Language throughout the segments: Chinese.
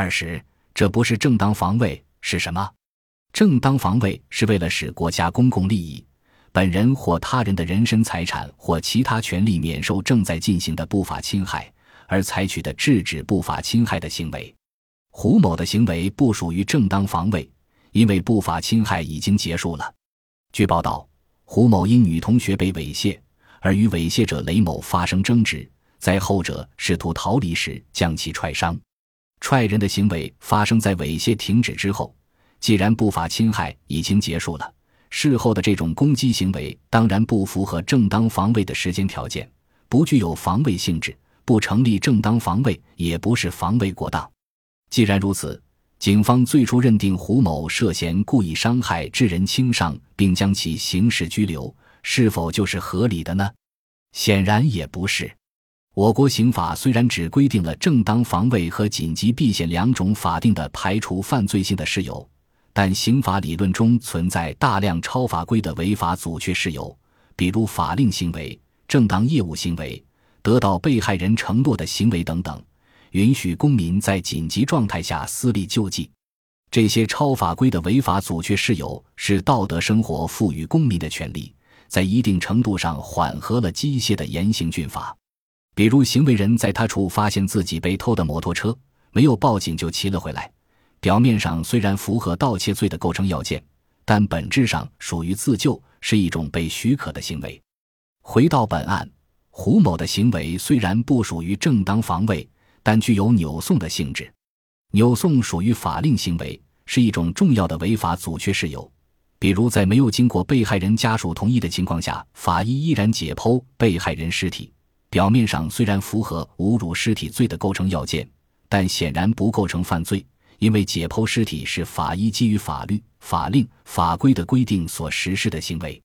二十，这不是正当防卫是什么？正当防卫是为了使国家公共利益、本人或他人的人身财产或其他权利免受正在进行的不法侵害而采取的制止不法侵害的行为。胡某的行为不属于正当防卫，因为不法侵害已经结束了。据报道，胡某因女同学被猥亵，而与猥亵者雷某发生争执，在后者试图逃离时将其踹伤。踹人的行为发生在猥亵停止之后。既然不法侵害已经结束了，事后的这种攻击行为当然不符合正当防卫的时间条件，不具有防卫性质，不成立正当防卫，也不是防卫过当。既然如此，警方最初认定胡某涉嫌故意伤害致人轻伤，并将其刑事拘留，是否就是合理的呢？显然也不是。我国刑法虽然只规定了正当防卫和紧急避险两种法定的排除犯罪性的事由。但刑法理论中存在大量超法规的违法阻却事由，比如法令行为、正当业务行为、得到被害人承诺的行为等等，允许公民在紧急状态下私力救济。这些超法规的违法阻却事由是道德生活赋予公民的权利，在一定程度上缓和了机械的严刑峻法。比如，行为人在他处发现自己被偷的摩托车，没有报警就骑了回来。表面上虽然符合盗窃罪的构成要件，但本质上属于自救，是一种被许可的行为。回到本案，胡某的行为虽然不属于正当防卫，但具有扭送的性质。扭送属于法令行为，是一种重要的违法阻却事由。比如，在没有经过被害人家属同意的情况下，法医依然解剖被害人尸体，表面上虽然符合侮辱尸体罪的构成要件，但显然不构成犯罪。因为解剖尸体是法医基于法律、法令、法规的规定所实施的行为，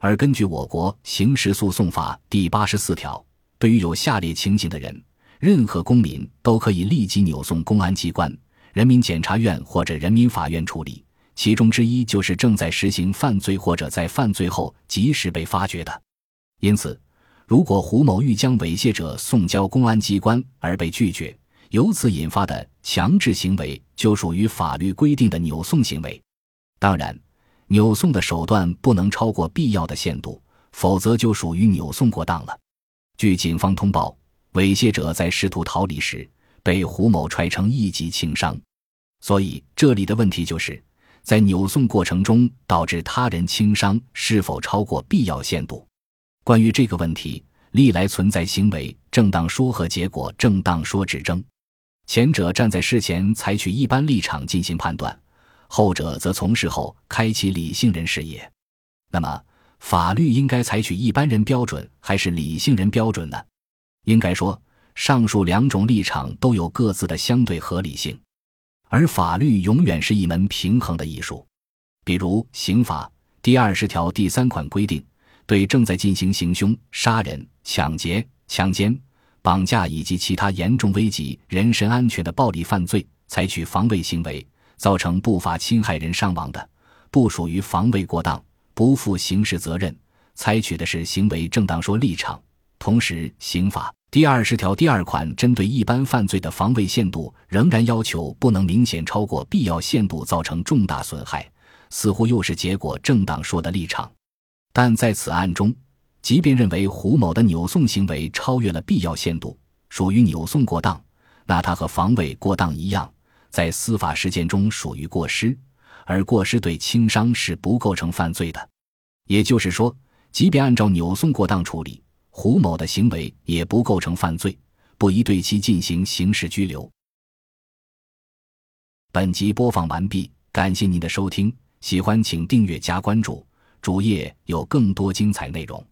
而根据我国刑事诉讼法第八十四条，对于有下列情形的人，任何公民都可以立即扭送公安机关、人民检察院或者人民法院处理。其中之一就是正在实行犯罪或者在犯罪后及时被发觉的。因此，如果胡某欲将猥亵者送交公安机关而被拒绝，由此引发的强制行为就属于法律规定的扭送行为，当然，扭送的手段不能超过必要的限度，否则就属于扭送过当了。据警方通报，猥亵者在试图逃离时被胡某踹成一级轻伤，所以这里的问题就是在扭送过程中导致他人轻伤是否超过必要限度。关于这个问题，历来存在行为正当说和结果正当说之争。前者站在事前采取一般立场进行判断，后者则从事后开启理性人视野。那么，法律应该采取一般人标准还是理性人标准呢？应该说，上述两种立场都有各自的相对合理性，而法律永远是一门平衡的艺术。比如，《刑法》第二十条第三款规定，对正在进行行凶、杀人、抢劫、强奸。绑架以及其他严重危及人身安全的暴力犯罪，采取防卫行为，造成不法侵害人伤亡的，不属于防卫过当，不负刑事责任，采取的是行为正当说立场。同时，刑法第二十条第二款针对一般犯罪的防卫限度，仍然要求不能明显超过必要限度，造成重大损害，似乎又是结果正当说的立场。但在此案中。即便认为胡某的扭送行为超越了必要限度，属于扭送过当，那他和防卫过当一样，在司法实践中属于过失，而过失对轻伤是不构成犯罪的。也就是说，即便按照扭送过当处理，胡某的行为也不构成犯罪，不宜对其进行刑事拘留。本集播放完毕，感谢您的收听，喜欢请订阅加关注，主页有更多精彩内容。